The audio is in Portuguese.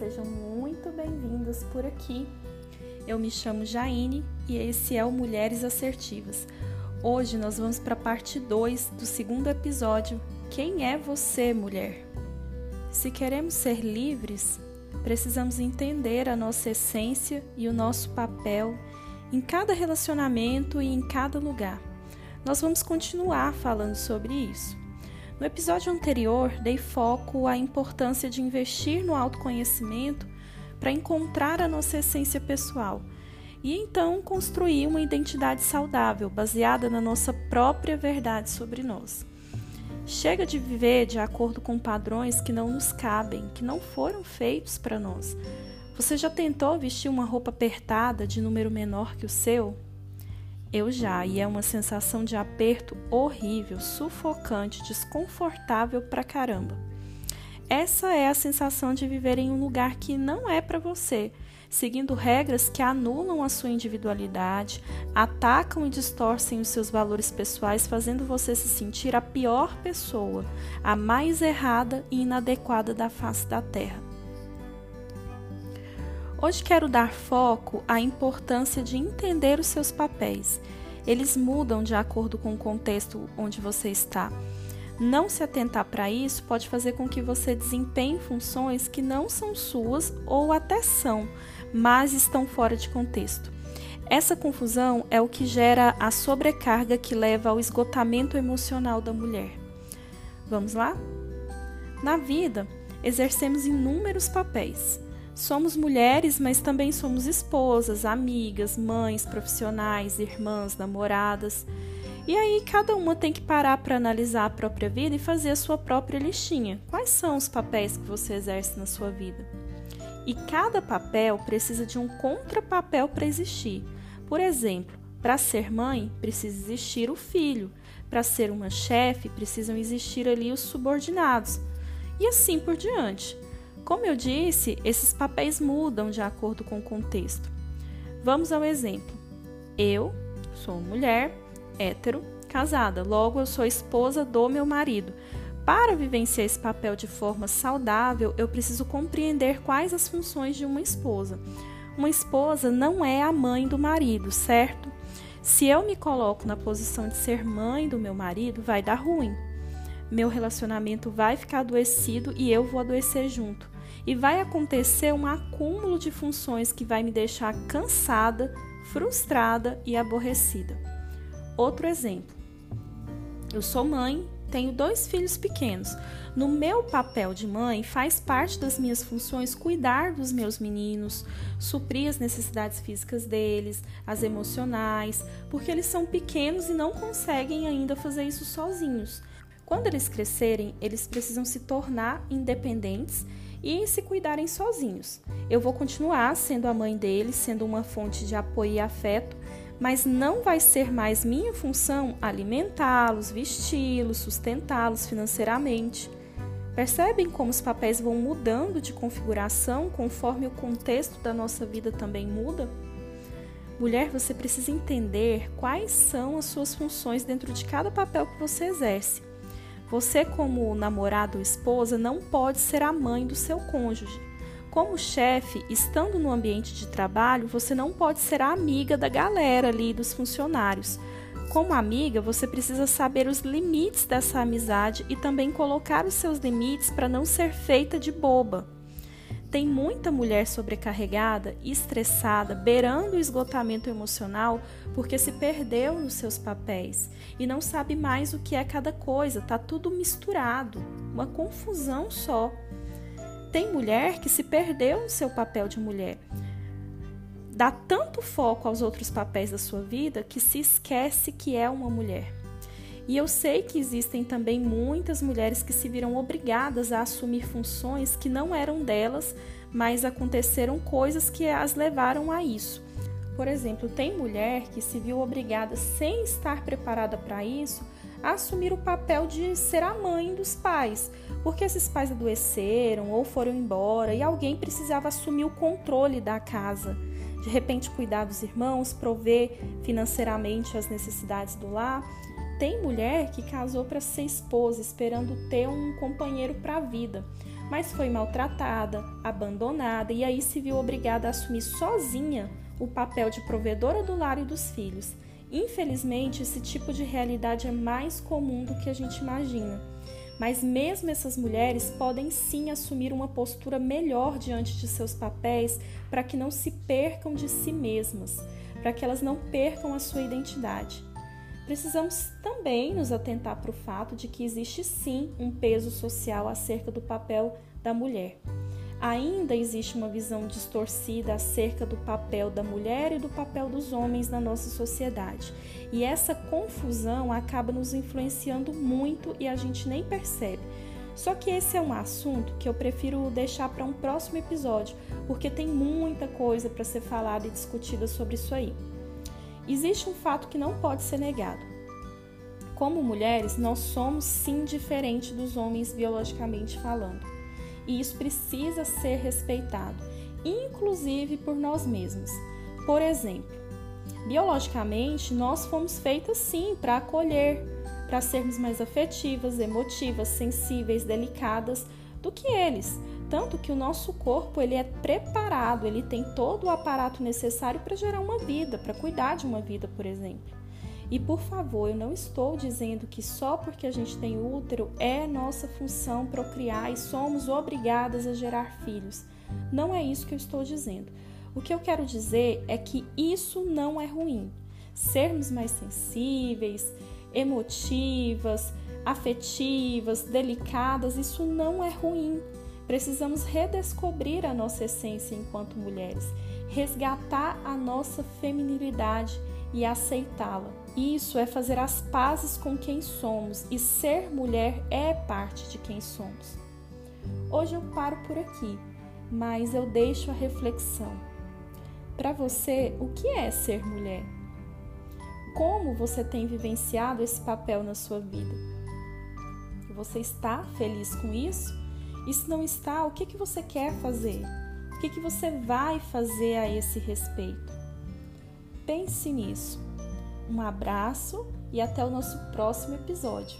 sejam muito bem-vindos por aqui. Eu me chamo Jaine e esse é o Mulheres Assertivas. Hoje nós vamos para a parte 2 do segundo episódio. Quem é você, mulher? Se queremos ser livres, precisamos entender a nossa essência e o nosso papel em cada relacionamento e em cada lugar. Nós vamos continuar falando sobre isso. No episódio anterior, dei foco à importância de investir no autoconhecimento para encontrar a nossa essência pessoal e então construir uma identidade saudável baseada na nossa própria verdade sobre nós. Chega de viver de acordo com padrões que não nos cabem, que não foram feitos para nós. Você já tentou vestir uma roupa apertada de número menor que o seu? Eu já, e é uma sensação de aperto horrível, sufocante, desconfortável pra caramba. Essa é a sensação de viver em um lugar que não é para você, seguindo regras que anulam a sua individualidade, atacam e distorcem os seus valores pessoais, fazendo você se sentir a pior pessoa, a mais errada e inadequada da face da Terra. Hoje quero dar foco à importância de entender os seus papéis. Eles mudam de acordo com o contexto onde você está. Não se atentar para isso pode fazer com que você desempenhe funções que não são suas ou até são, mas estão fora de contexto. Essa confusão é o que gera a sobrecarga que leva ao esgotamento emocional da mulher. Vamos lá? Na vida, exercemos inúmeros papéis. Somos mulheres, mas também somos esposas, amigas, mães, profissionais, irmãs, namoradas. E aí cada uma tem que parar para analisar a própria vida e fazer a sua própria listinha. Quais são os papéis que você exerce na sua vida? E cada papel precisa de um contrapapel para existir. Por exemplo, para ser mãe, precisa existir o filho. Para ser uma chefe, precisam existir ali os subordinados. E assim por diante. Como eu disse, esses papéis mudam de acordo com o contexto. Vamos ao exemplo. Eu sou mulher, hétero, casada, logo eu sou esposa do meu marido. Para vivenciar esse papel de forma saudável, eu preciso compreender quais as funções de uma esposa. Uma esposa não é a mãe do marido, certo? Se eu me coloco na posição de ser mãe do meu marido, vai dar ruim. Meu relacionamento vai ficar adoecido e eu vou adoecer junto e vai acontecer um acúmulo de funções que vai me deixar cansada, frustrada e aborrecida. Outro exemplo. Eu sou mãe, tenho dois filhos pequenos. No meu papel de mãe, faz parte das minhas funções cuidar dos meus meninos, suprir as necessidades físicas deles, as emocionais, porque eles são pequenos e não conseguem ainda fazer isso sozinhos. Quando eles crescerem, eles precisam se tornar independentes e se cuidarem sozinhos. Eu vou continuar sendo a mãe deles, sendo uma fonte de apoio e afeto, mas não vai ser mais minha função alimentá-los, vesti-los, sustentá-los financeiramente. Percebem como os papéis vão mudando de configuração conforme o contexto da nossa vida também muda? Mulher, você precisa entender quais são as suas funções dentro de cada papel que você exerce. Você, como namorado ou esposa, não pode ser a mãe do seu cônjuge. Como chefe, estando no ambiente de trabalho, você não pode ser a amiga da galera ali, dos funcionários. Como amiga, você precisa saber os limites dessa amizade e também colocar os seus limites para não ser feita de boba. Tem muita mulher sobrecarregada, estressada, beirando o esgotamento emocional porque se perdeu nos seus papéis e não sabe mais o que é cada coisa, tá tudo misturado, uma confusão só. Tem mulher que se perdeu no seu papel de mulher. Dá tanto foco aos outros papéis da sua vida que se esquece que é uma mulher. E eu sei que existem também muitas mulheres que se viram obrigadas a assumir funções que não eram delas, mas aconteceram coisas que as levaram a isso. Por exemplo, tem mulher que se viu obrigada, sem estar preparada para isso, a assumir o papel de ser a mãe dos pais, porque esses pais adoeceram ou foram embora e alguém precisava assumir o controle da casa. De repente, cuidar dos irmãos, prover financeiramente as necessidades do lar Tem mulher que casou para ser esposa, esperando ter um companheiro para a vida, mas foi maltratada, abandonada e aí se viu obrigada a assumir sozinha o papel de provedora do lar e dos filhos. Infelizmente, esse tipo de realidade é mais comum do que a gente imagina. Mas mesmo essas mulheres podem sim assumir uma postura melhor diante de seus papéis para que não se percam de si mesmas, para que elas não percam a sua identidade. Precisamos também nos atentar para o fato de que existe sim um peso social acerca do papel da mulher. Ainda existe uma visão distorcida acerca do papel da mulher e do papel dos homens na nossa sociedade. E essa confusão acaba nos influenciando muito e a gente nem percebe. Só que esse é um assunto que eu prefiro deixar para um próximo episódio, porque tem muita coisa para ser falada e discutida sobre isso aí. Existe um fato que não pode ser negado. Como mulheres, nós somos sim diferentes dos homens biologicamente falando e isso precisa ser respeitado, inclusive por nós mesmos. Por exemplo, biologicamente nós fomos feitas sim para acolher, para sermos mais afetivas, emotivas, sensíveis, delicadas do que eles. Tanto que o nosso corpo ele é preparado, ele tem todo o aparato necessário para gerar uma vida, para cuidar de uma vida, por exemplo. E por favor, eu não estou dizendo que só porque a gente tem útero é nossa função procriar e somos obrigadas a gerar filhos. Não é isso que eu estou dizendo. O que eu quero dizer é que isso não é ruim. Sermos mais sensíveis, emotivas, afetivas, delicadas, isso não é ruim. Precisamos redescobrir a nossa essência enquanto mulheres, resgatar a nossa feminilidade e aceitá-la. Isso é fazer as pazes com quem somos e ser mulher é parte de quem somos. Hoje eu paro por aqui, mas eu deixo a reflexão. Para você, o que é ser mulher? Como você tem vivenciado esse papel na sua vida? Você está feliz com isso? E se não está, o que, que você quer fazer? O que, que você vai fazer a esse respeito? Pense nisso. Um abraço e até o nosso próximo episódio.